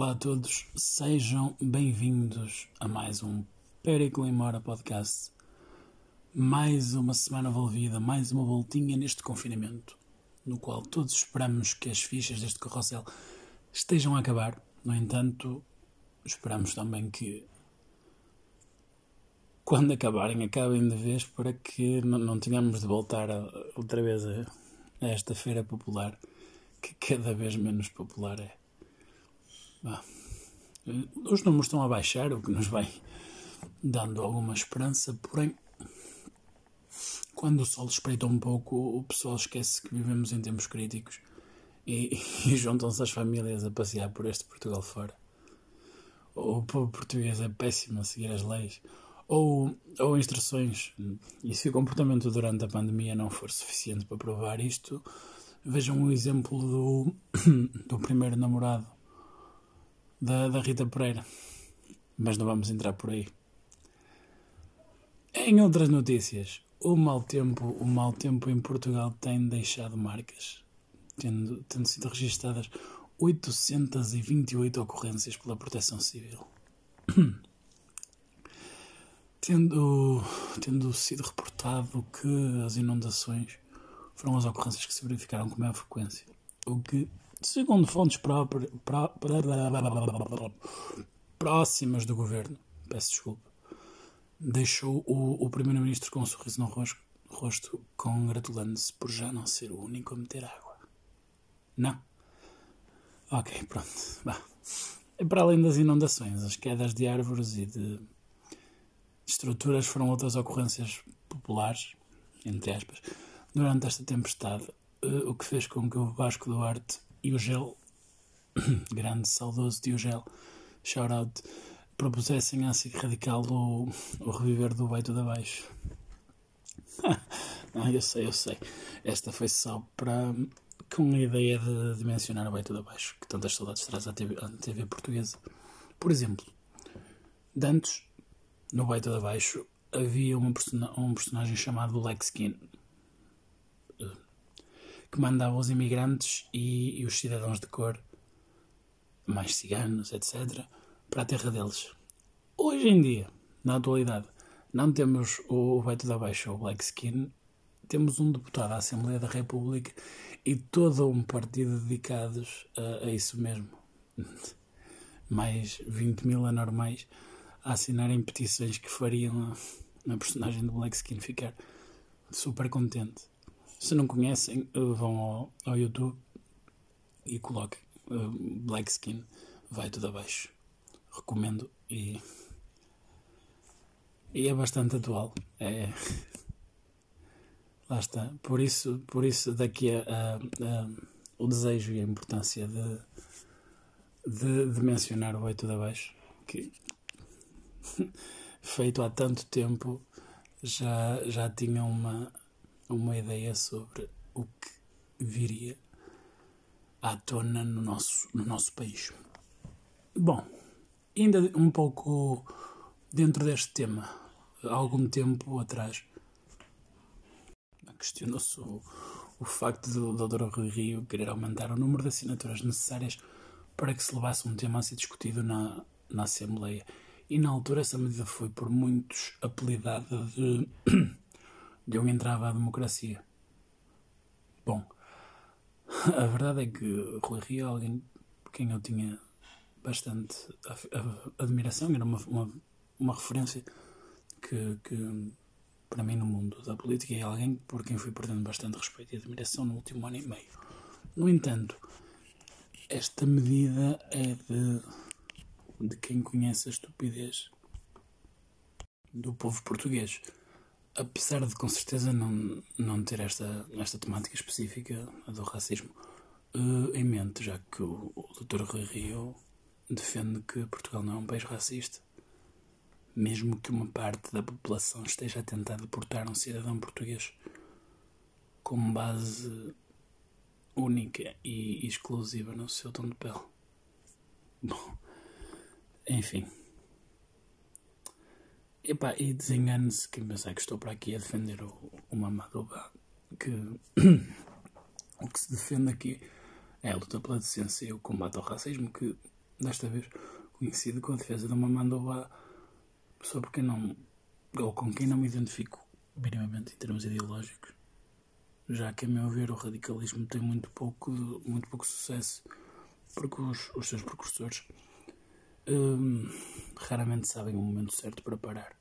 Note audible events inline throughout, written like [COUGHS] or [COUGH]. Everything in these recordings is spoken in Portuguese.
Olá a todos, sejam bem-vindos a mais um Pericle em Mora podcast. Mais uma semana envolvida, mais uma voltinha neste confinamento, no qual todos esperamos que as fichas deste carrossel estejam a acabar. No entanto, esperamos também que quando acabarem, acabem de vez para que não, tenhamos de voltar a, outra vez a, a esta feira popular, que cada vez menos popular é. Ah, os números estão a baixar, o que nos vai dando alguma esperança, porém, quando o sol espreita um pouco, o pessoal esquece que vivemos em tempos críticos e, [LAUGHS] e juntam-se as famílias a passear por este Portugal fora. O povo português é péssimo a seguir as leis ou, ou instruções, e se o comportamento durante a pandemia não for suficiente para provar isto, vejam o exemplo do, [COUGHS] do primeiro namorado da, da Rita Pereira. Mas não vamos entrar por aí. Em outras notícias, o mau tempo, o mau tempo em Portugal tem deixado marcas, tendo, tendo sido registadas 828 ocorrências pela Proteção Civil. [CLEARS THROAT] tendo, tendo sido reportado que as inundações foram as ocorrências que se verificaram com maior frequência, o que segundo fontes próximas do governo, peço desculpa, deixou o, o primeiro-ministro com um sorriso no rosto, rosto congratulando-se por já não ser o único a meter água. Não? Ok, pronto. Bah. Para além das inundações, as quedas de árvores e de estruturas foram outras ocorrências populares, entre aspas, durante esta tempestade, eh, o que fez com que o Vasco Duarte e o Gel, [COUGHS] grande, saudoso Diogel, shout-out, propusessem à SIC Radical o, o reviver do Baito da Baixo. [LAUGHS] Não, eu sei, eu sei. Esta foi só para com a ideia de dimensionar o Baito da Baixo, que tantas saudades traz à TV, à TV portuguesa. Por exemplo, Dantes, no Baito da Baixo, havia uma persona, um personagem chamado Lex Skin que mandava os imigrantes e, e os cidadãos de cor, mais ciganos, etc., para a terra deles. Hoje em dia, na atualidade, não temos o Beto da Baixa, o Black Skin, temos um deputado à Assembleia da República e todo um partido dedicados a, a isso mesmo. [LAUGHS] Mais 20 mil anormais a assinarem petições que fariam a, a personagem do Black Skin ficar super contente. Se não conhecem, eh, vão ao, ao YouTube e coloquem uh, Black Skin, vai tudo abaixo. Recomendo e, e é bastante atual. É, lá está. Por isso, por isso daqui a, a, a o desejo e a importância de, de, de mencionar o Oito de Abaixo, que [LAUGHS] feito há tanto tempo já, já tinha uma, uma ideia sobre o que viria à tona no nosso, no nosso país. Bom, ainda um pouco dentro deste tema, há algum tempo atrás, questionou-se o, o facto do Dr. Rui Rio querer aumentar o número de assinaturas necessárias para que se levasse um tema a ser discutido na, na Assembleia. E na altura essa medida foi por muitos apelidada de de um entrave à democracia. Bom, a verdade é que Rui Rio é alguém por quem eu tinha bastante admiração, era uma, uma, uma referência que, que, para mim, no mundo da política, é alguém por quem fui perdendo bastante respeito e admiração no último ano e meio. No entanto, esta medida é de, de quem conhece a estupidez do povo português apesar de com certeza não, não ter esta, esta temática específica do racismo uh, em mente, já que o, o Dr. Rui Rio defende que Portugal não é um país racista, mesmo que uma parte da população esteja a tentar deportar um cidadão português com base única e exclusiva no seu tom de pele. Bom, enfim. Epá, e desengane-se quem pensar que estou para aqui a defender o, o Mamadouba, que [CLEARS THROAT] o que se defende aqui é a luta pela decência e o combate ao racismo, que desta vez conhecido com a defesa de uma só porque não, ou com quem não me identifico minimamente em termos ideológicos, já que, a meu ver, o radicalismo tem muito pouco, muito pouco sucesso, porque os, os seus precursores hum, raramente sabem o momento certo para parar.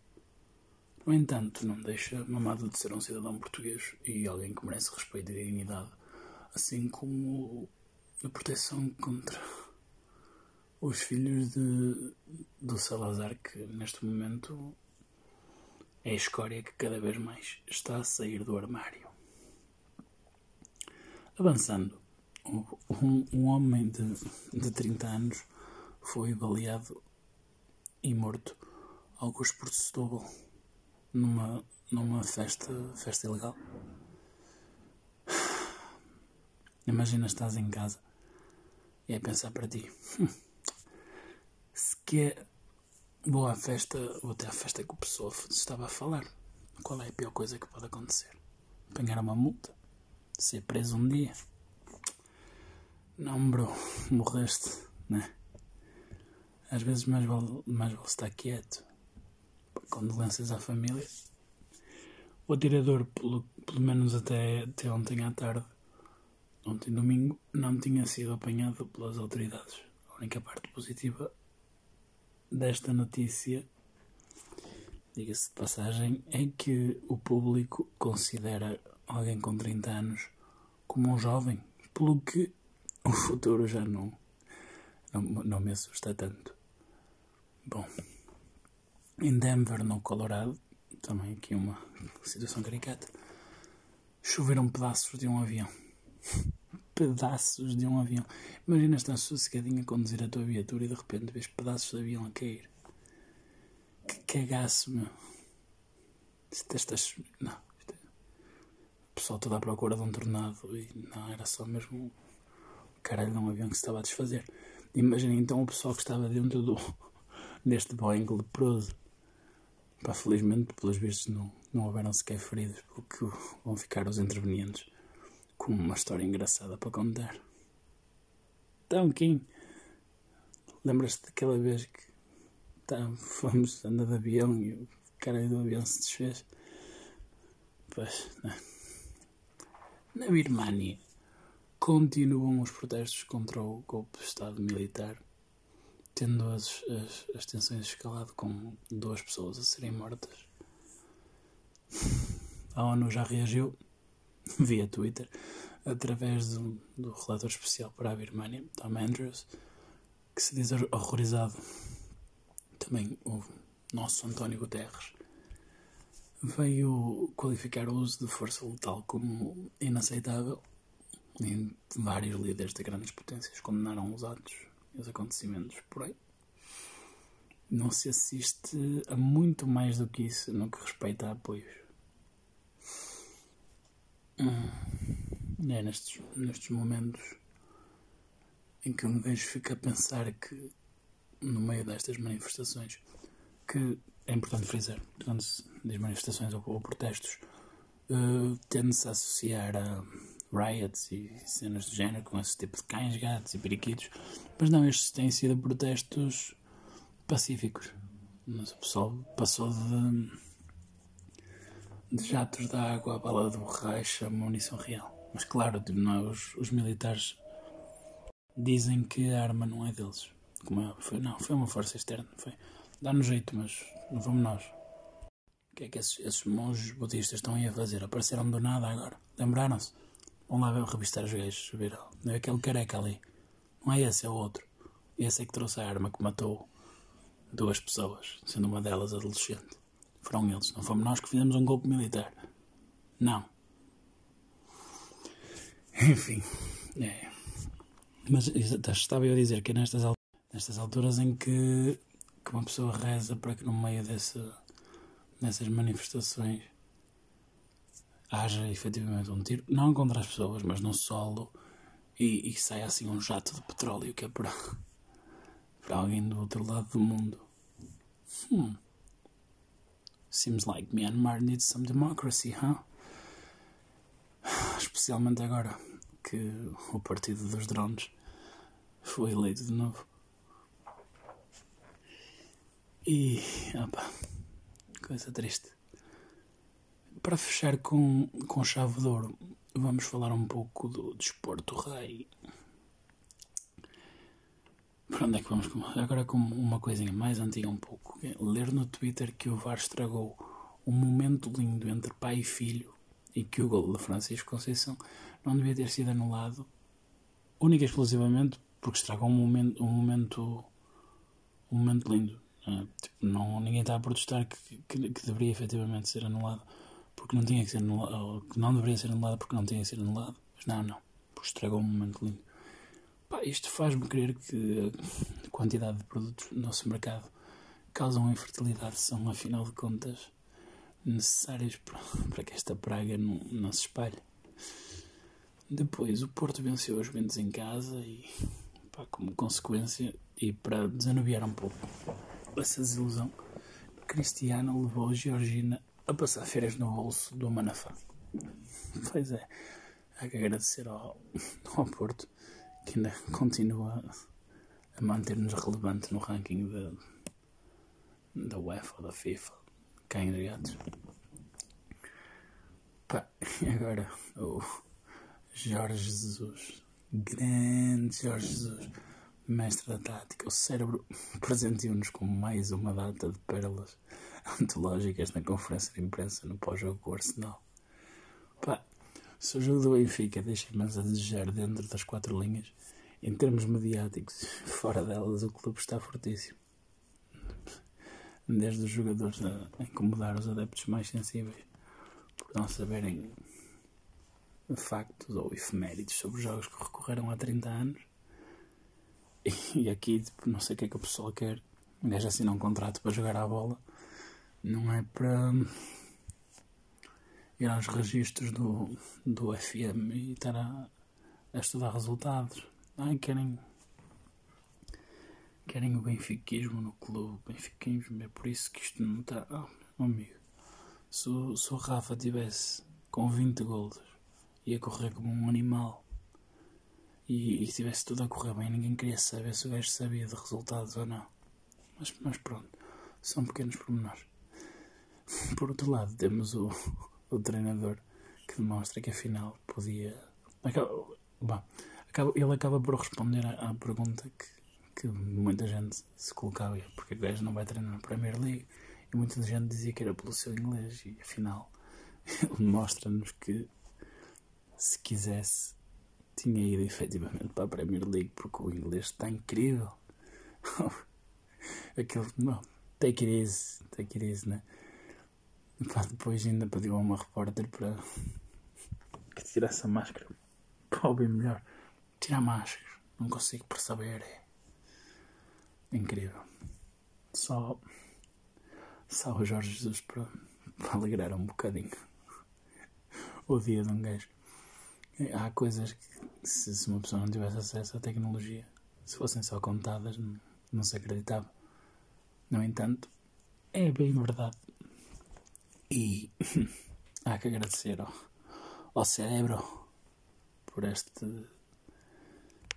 No entanto, não deixa mamado de ser um cidadão português e alguém que merece respeito e dignidade, assim como a proteção contra os filhos de, do Salazar, que neste momento é a escória que cada vez mais está a sair do armário. Avançando, um, um homem de, de 30 anos foi baleado e morto, alguns por Setúbal, numa, numa festa, festa ilegal. Imagina estás em casa e é pensar para ti. Hum, se quer à festa, vou até à festa que o pessoal estava a falar. Qual é a pior coisa que pode acontecer? Apanhar uma multa? Ser preso um dia? Não, bro, morreste, né? Às vezes mais vale, mais vale estar quieto. Condolências à família. O atirador, pelo, pelo menos até, até ontem à tarde, ontem domingo, não tinha sido apanhado pelas autoridades. A única parte positiva desta notícia, diga-se de passagem, é que o público considera alguém com 30 anos como um jovem, pelo que o futuro já não, não, não me assusta tanto. Bom, em Denver, no Colorado, também aqui uma situação caricata, choveram pedaços de um avião. [LAUGHS] pedaços de um avião. Imagina estar sossegadinho a conduzir a tua viatura e de repente vês pedaços de avião a cair. Que cagaço, meu. Estas, não, é, o pessoal todo à procura de um tornado e não, era só mesmo o caralho de um avião que se estava a desfazer. Imagina então o pessoal que estava dentro do, deste Boeing leproso. Pá, felizmente, pelos vistos, não, não houveram sequer feridos, porque vão ficar os intervenientes com uma história engraçada para contar. Então, Kim, lembras-te daquela vez que tá, fomos andar de avião e o cara do avião se desfez? Pois, não. Na Birmania continuam os protestos contra o golpe de Estado militar, tendo as, as, as tensões escalado com duas pessoas a serem mortas. A ONU já reagiu via Twitter, através do, do relator especial para a Birmania, Tom Andrews, que se diz horrorizado. Também o nosso António Guterres veio qualificar o uso de força letal como inaceitável e vários líderes de grandes potências condenaram os atos os acontecimentos por aí. Não se assiste a muito mais do que isso no que respeita a apoios. É nestes, nestes momentos em que eu me vejo fico a pensar que no meio destas manifestações que é importante frisar, quando se diz manifestações ou, ou protestos, uh, tende-se a associar a riots e cenas do género com esse tipo de cães, gatos e periquitos, mas não, estes têm sido protestos pacíficos. O pessoal passou de de jatos de água, a bala de borracha, munição real. Mas claro, tipo, não é, os, os, militares dizem que a arma não é deles. Como é, foi, não, foi uma força externa. Foi. Dá-nos jeito, mas não fomos nós. O que é que esses, esses monges budistas estão aí a fazer? Apareceram do nada agora. Lembraram-se? Vão lá ver, revistar os gajos. Ver, não é aquele careca ali. Não é esse, é o outro. Esse é que trouxe a arma que matou duas pessoas, sendo uma delas adolescente. Foram eles. Não fomos nós que fizemos um golpe militar. Não. Enfim. É. Mas estava eu a dizer que é nestas, nestas alturas em que, que uma pessoa reza para que no meio desse, dessas manifestações haja efetivamente um tiro, não contra as pessoas, mas no solo e, e saia assim um jato de petróleo que é para, [LAUGHS] para alguém do outro lado do mundo. Hum. Seems like Myanmar needs some democracy, huh? [SIGHS] Especialmente agora que o partido dos drones foi eleito de novo. E. Opa, coisa triste. Para fechar com, com chave de ouro, vamos falar um pouco do desporto rei. Por onde é que vamos? Agora com uma coisinha mais antiga um pouco. É ler no Twitter que o VAR estragou um momento lindo entre pai e filho e que o gol de Francisco Conceição não devia ter sido anulado única e exclusivamente porque estragou um momento, um momento, um momento lindo. É? Tipo, não, ninguém está a protestar que, que, que, deveria efetivamente ser anulado porque não tinha que ser anulado, ou que não deveria ser anulado porque não tinha que ser anulado. Mas não, não, porque estragou um momento lindo. Pá, isto faz-me crer que a quantidade de produtos no nosso mercado causam infertilidade são, afinal de contas, necessários [LAUGHS] para, para que esta praga não, não se espalhe. Depois, o Porto venceu os Juventus em casa e, pá, como consequência, e para desanuviar um pouco essa desilusão, Cristiano levou a Georgina a passar férias no bolso do Manafá. Pois é, há que agradecer ao, ao Porto que ainda continua a manter-nos relevante no ranking da, da UEFA da FIFA, cá em Gatos. Pá, agora o Jorge Jesus, grande Jorge Jesus, mestre da tática, o cérebro [LAUGHS] presenteou-nos com mais uma data de pérolas antológicas na conferência de imprensa no pós-jogo com o Arsenal. Pá, se o jogo do Benfica deixa-me a desejar dentro das quatro linhas, em termos mediáticos, [LAUGHS] fora delas, o clube está fortíssimo. Desde os jogadores a incomodar os adeptos mais sensíveis por não saberem factos ou efemérides sobre jogos que recorreram há 30 anos. E aqui, tipo, não sei o que é que o pessoal quer. O gajo assina um contrato para jogar à bola. Não é para ir aos registros do, do FM e estar a, a estudar resultados. Ai, querem. Querem o benfiquismo no clube. Benfiquismo, é por isso que isto não está. Oh, meu amigo. Se, se o Rafa tivesse com 20 gols ia correr como um animal e, e tivesse tudo a correr bem, ninguém queria saber se o gajo sabia de resultados ou não. Mas, mas pronto, são pequenos pormenores. Por outro lado, temos o, o treinador que demonstra que afinal podia. Acaba, acaba, ele acaba por responder à, à pergunta que, que muita gente se colocava: porque o gajo não vai treinar na Premier League? E muita gente dizia que era pelo seu inglês, e afinal, [LAUGHS] ele mostra-nos que se quisesse, tinha ido efetivamente para a Premier League porque o inglês está incrível. [LAUGHS] Aquele, não, take it easy, take it easy, né? Pá, depois ainda pediu a uma repórter para que tirasse a máscara para ouvir melhor. Tira a máscara, não consigo perceber. É incrível. Só, só o Jorge Jesus para, para alegrar um bocadinho o dia de um gajo. Há coisas que, se, se uma pessoa não tivesse acesso à tecnologia, se fossem só contadas, não, não se acreditava. No entanto, é bem verdade. E [COUGHS] há que agradecer ao, ao cérebro por este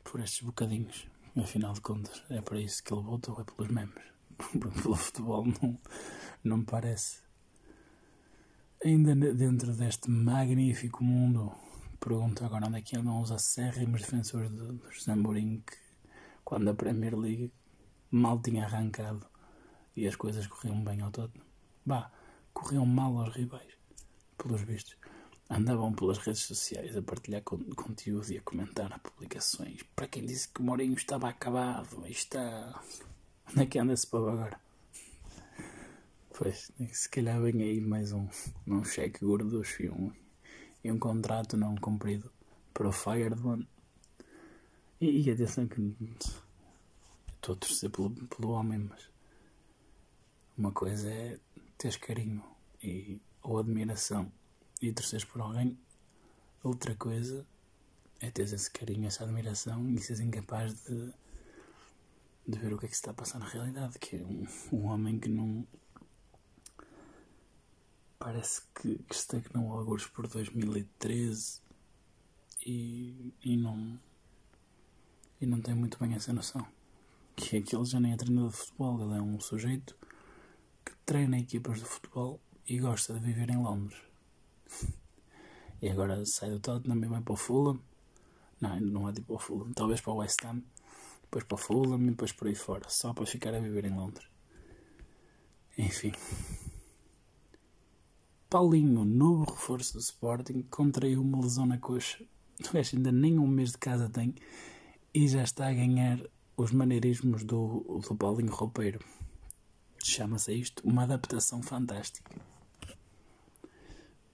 por estes bocadinhos. Afinal de contas, é para isso que ele voltou, é pelos memes. [LAUGHS] Pelo futebol não, não me parece. Ainda dentro deste magnífico mundo Pergunto agora onde é que andam os acérrimos defensores do, do Mourinho que, quando a Premier League mal tinha arrancado e as coisas corriam bem ao todo. Bah, corriam mal aos rivais, pelos vistos. Andavam pelas redes sociais a partilhar conteúdo e a comentar publicações. Para quem disse que Mourinho estava acabado, está. Onde é que anda esse povo agora? Pois, se calhar vem aí mais um, um cheque gorducho e um e um contrato não cumprido para o Fireman. E, e atenção que estou a torcer pelo, pelo homem, mas uma coisa é teres carinho e, ou admiração e torceres por alguém, outra coisa é teres esse carinho, essa admiração e seres incapaz de, de ver o que é que se está a passar na realidade, que é um, um homem que não parece que, que estagnou alguns por 2013 e, e não e não tem muito bem essa noção. Que aquele já nem é treinador de futebol ele é um sujeito treina equipas de futebol e gosta de viver em Londres. e agora sai do Tottenham e vai para o Fulham. Não, não é tipo o Fulham, talvez para o West Ham, depois para o Fulham e depois por aí fora, só para ficar a viver em Londres. Enfim. Paulinho, novo reforço do Sporting, contraiu uma lesão na coxa. O gajo ainda nem um mês de casa tem e já está a ganhar os maneirismos do, do Paulinho Roupeiro. Chama-se isto uma adaptação fantástica.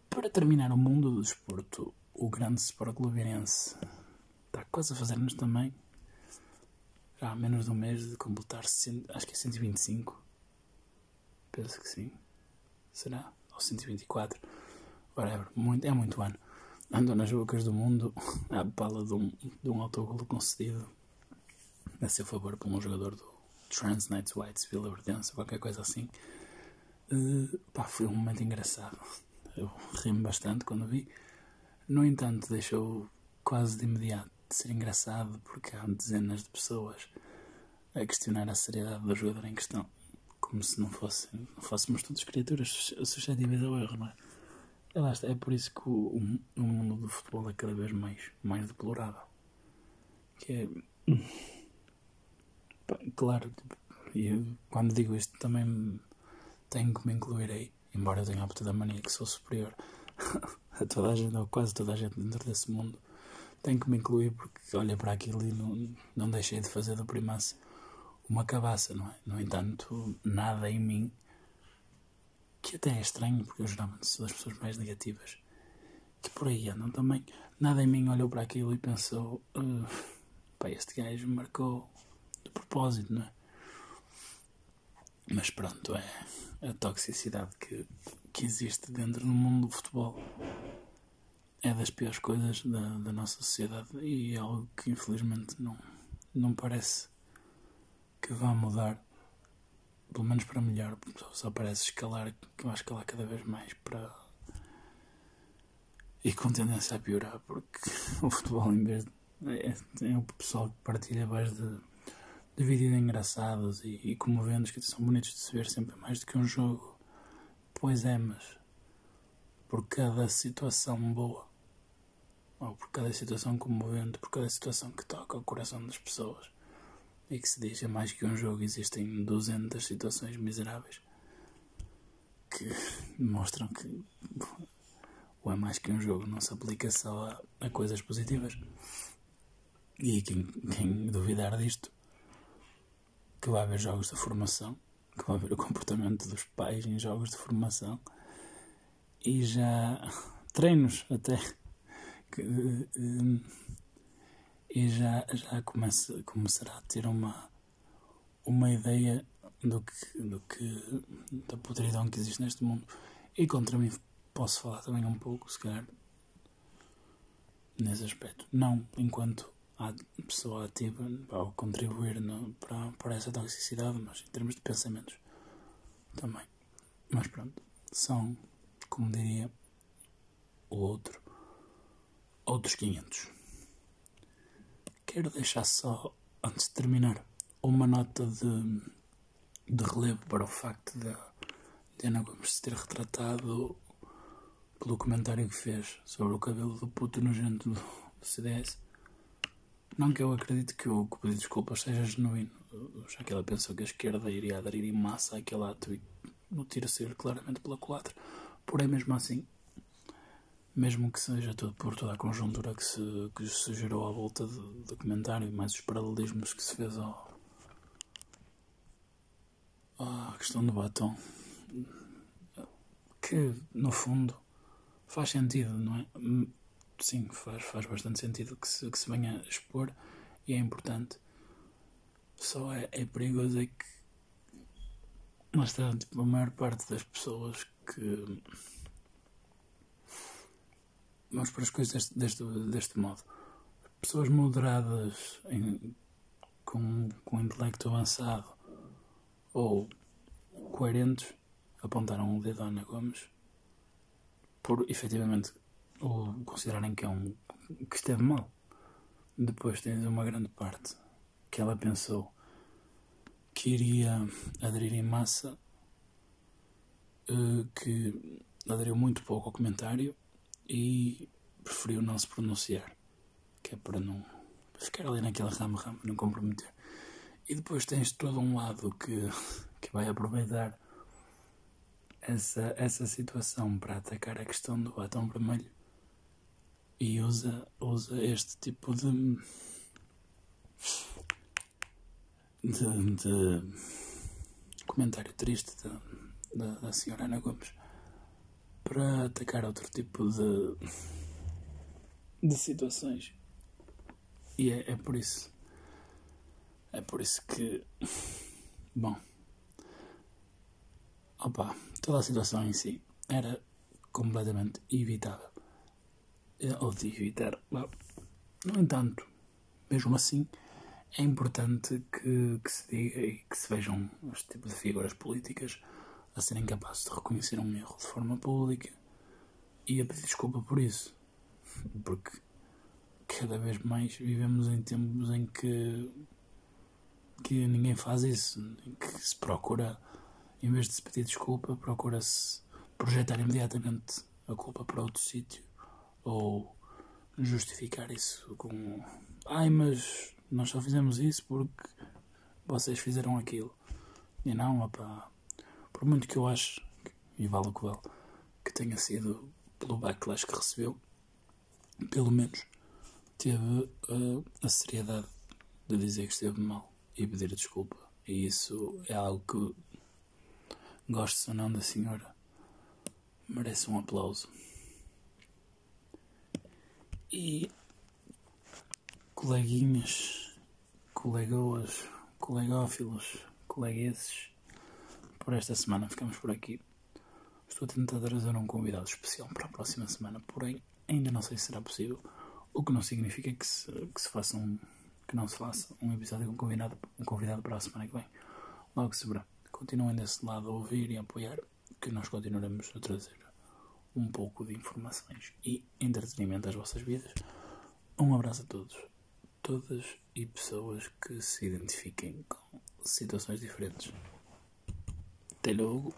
Para terminar o mundo do desporto, o grande Sport Globirense está quase a fazer-nos também. Já há menos de um mês de completar, acho que é 125. Penso que sim. Será? Ou 124. Whatever. Muito, é muito ano. Andou nas bocas do mundo [LAUGHS] à bala de um, de um autogolo concedido a seu favor por um jogador do Transnight Whites Vila Verdense, qualquer coisa assim. Uh, pá, foi um momento engraçado. Eu ri-me bastante quando vi. No entanto, deixou quase de imediato de ser engraçado porque há dezenas de pessoas a questionar a seriedade do jogador em questão. Como se não, fosse, não fôssemos todos criaturas suscetíveis ao erro, não é? Lá está, é por isso que o, o, mundo do futebol é cada vez mais, mais deplorável. Que é Claro, e quando digo isto também tenho que me incluir aí, embora eu tenha a da mania que sou superior [LAUGHS] a toda a gente, ou quase toda a gente dentro desse mundo, tenho que me incluir porque olha para aquilo e não, não deixei de fazer do primaço uma cabaça, não é? No entanto, nada em mim, que até é estranho, porque eu geralmente sou das pessoas mais negativas, que por aí andam também, nada em mim olhou para aquilo e pensou: uh, pá, este gajo marcou de propósito, não é? Mas pronto, é a toxicidade que, que existe dentro do mundo do futebol. É das piores coisas da, da nossa sociedade e é algo que infelizmente não, não parece que vá mudar, pelo menos para melhor, só parece escalar, que vai escalar cada vez mais para. e com tendência a piorar, porque [LAUGHS] o futebol, em vez de. É, é o pessoal que partilha mais de de vídeos engraçados e, e comoventes que são bonitos de se ver sempre mais do que um jogo. Pois é, mas por cada situação boa, ou por cada situação comovente, por cada situação que toca o coração das pessoas e que se diz é mais que um jogo, existem 200 situações miseráveis que mostram que o é mais que um jogo não se aplica só a, a coisas positivas. E quem, quem duvidar disto que vai haver jogos de formação, que vai haver o comportamento dos pais em jogos de formação e já [LAUGHS] treinos até que, um, e já, já começa, começará a ter uma, uma ideia do que, do que da podridão que existe neste mundo. E contra mim posso falar também um pouco se calhar nesse aspecto. Não enquanto a pessoa ativa ao contribuir no, para, para essa toxicidade, mas em termos de pensamentos também. Mas pronto, são, como diria o outro, outros 500. Quero deixar só, antes de terminar, uma nota de, de relevo para o facto de, de Ana Gomes se ter retratado pelo comentário que fez sobre o cabelo do puto nojento do CDS não que eu acredite que o, que o pedido de desculpas seja genuíno, já que ela pensou que a esquerda iria aderir em massa àquele ato e no tiro sair claramente pela culatra. Porém, mesmo assim, mesmo que seja tudo por toda a conjuntura que se, que se gerou à volta do documentário e mais os paralelismos que se fez ao, à questão do batom, que no fundo faz sentido, não é? Sim, faz, faz bastante sentido que se, que se venha a expor e é importante. Só é, é perigoso é que mas está, tipo, a maior parte das pessoas que vamos para as coisas deste, deste, deste modo pessoas moderadas em, com, com intelecto avançado ou coerentes apontaram o dedo a Ana Gomes por efetivamente ou considerarem que é um que esteve mal. Depois tens uma grande parte que ela pensou que iria aderir em massa uh, que aderiu muito pouco ao comentário e preferiu não se pronunciar, que é para não ficar ali naquela rama-rama, não comprometer. E depois tens todo um lado que, que vai aproveitar essa, essa situação para atacar a questão do batom vermelho e usa, usa este tipo de, de, de comentário triste da, da, senhora Ana Gomes para atacar outro tipo de, de situações. E é, é por isso. É por isso que. Bom. Opa, toda a situação em si era completamente evitável. Ou de evitar. No entanto, mesmo assim, é importante que, que, se diga e que se vejam este tipo de figuras políticas a serem capazes de reconhecer um erro de forma pública e a pedir desculpa por isso. Porque cada vez mais vivemos em tempos em que, que ninguém faz isso, em que se procura, em vez de se pedir desculpa, procura-se projetar imediatamente a culpa para outro sítio ou justificar isso com ai, mas nós só fizemos isso porque vocês fizeram aquilo. E não, opá, por muito que eu acho, e vale o que vale, que tenha sido pelo backlash que recebeu, pelo menos teve uh, a seriedade de dizer que esteve mal e pedir desculpa. E isso é algo que, gosto ou não da senhora, merece um aplauso. E coleguinhas, colegoas, colegófilos, colegueses, por esta semana ficamos por aqui. Estou a tentar trazer um convidado especial para a próxima semana, porém ainda não sei se será possível. O que não significa que se, que se faça um, que não se faça um episódio com um convidado, um convidado para a semana que vem. Logo se verá. Continuem desse lado a ouvir e a apoiar, que nós continuaremos a trazer um pouco de informações e entretenimento às vossas vidas. Um abraço a todos, todas e pessoas que se identifiquem com situações diferentes. Até logo.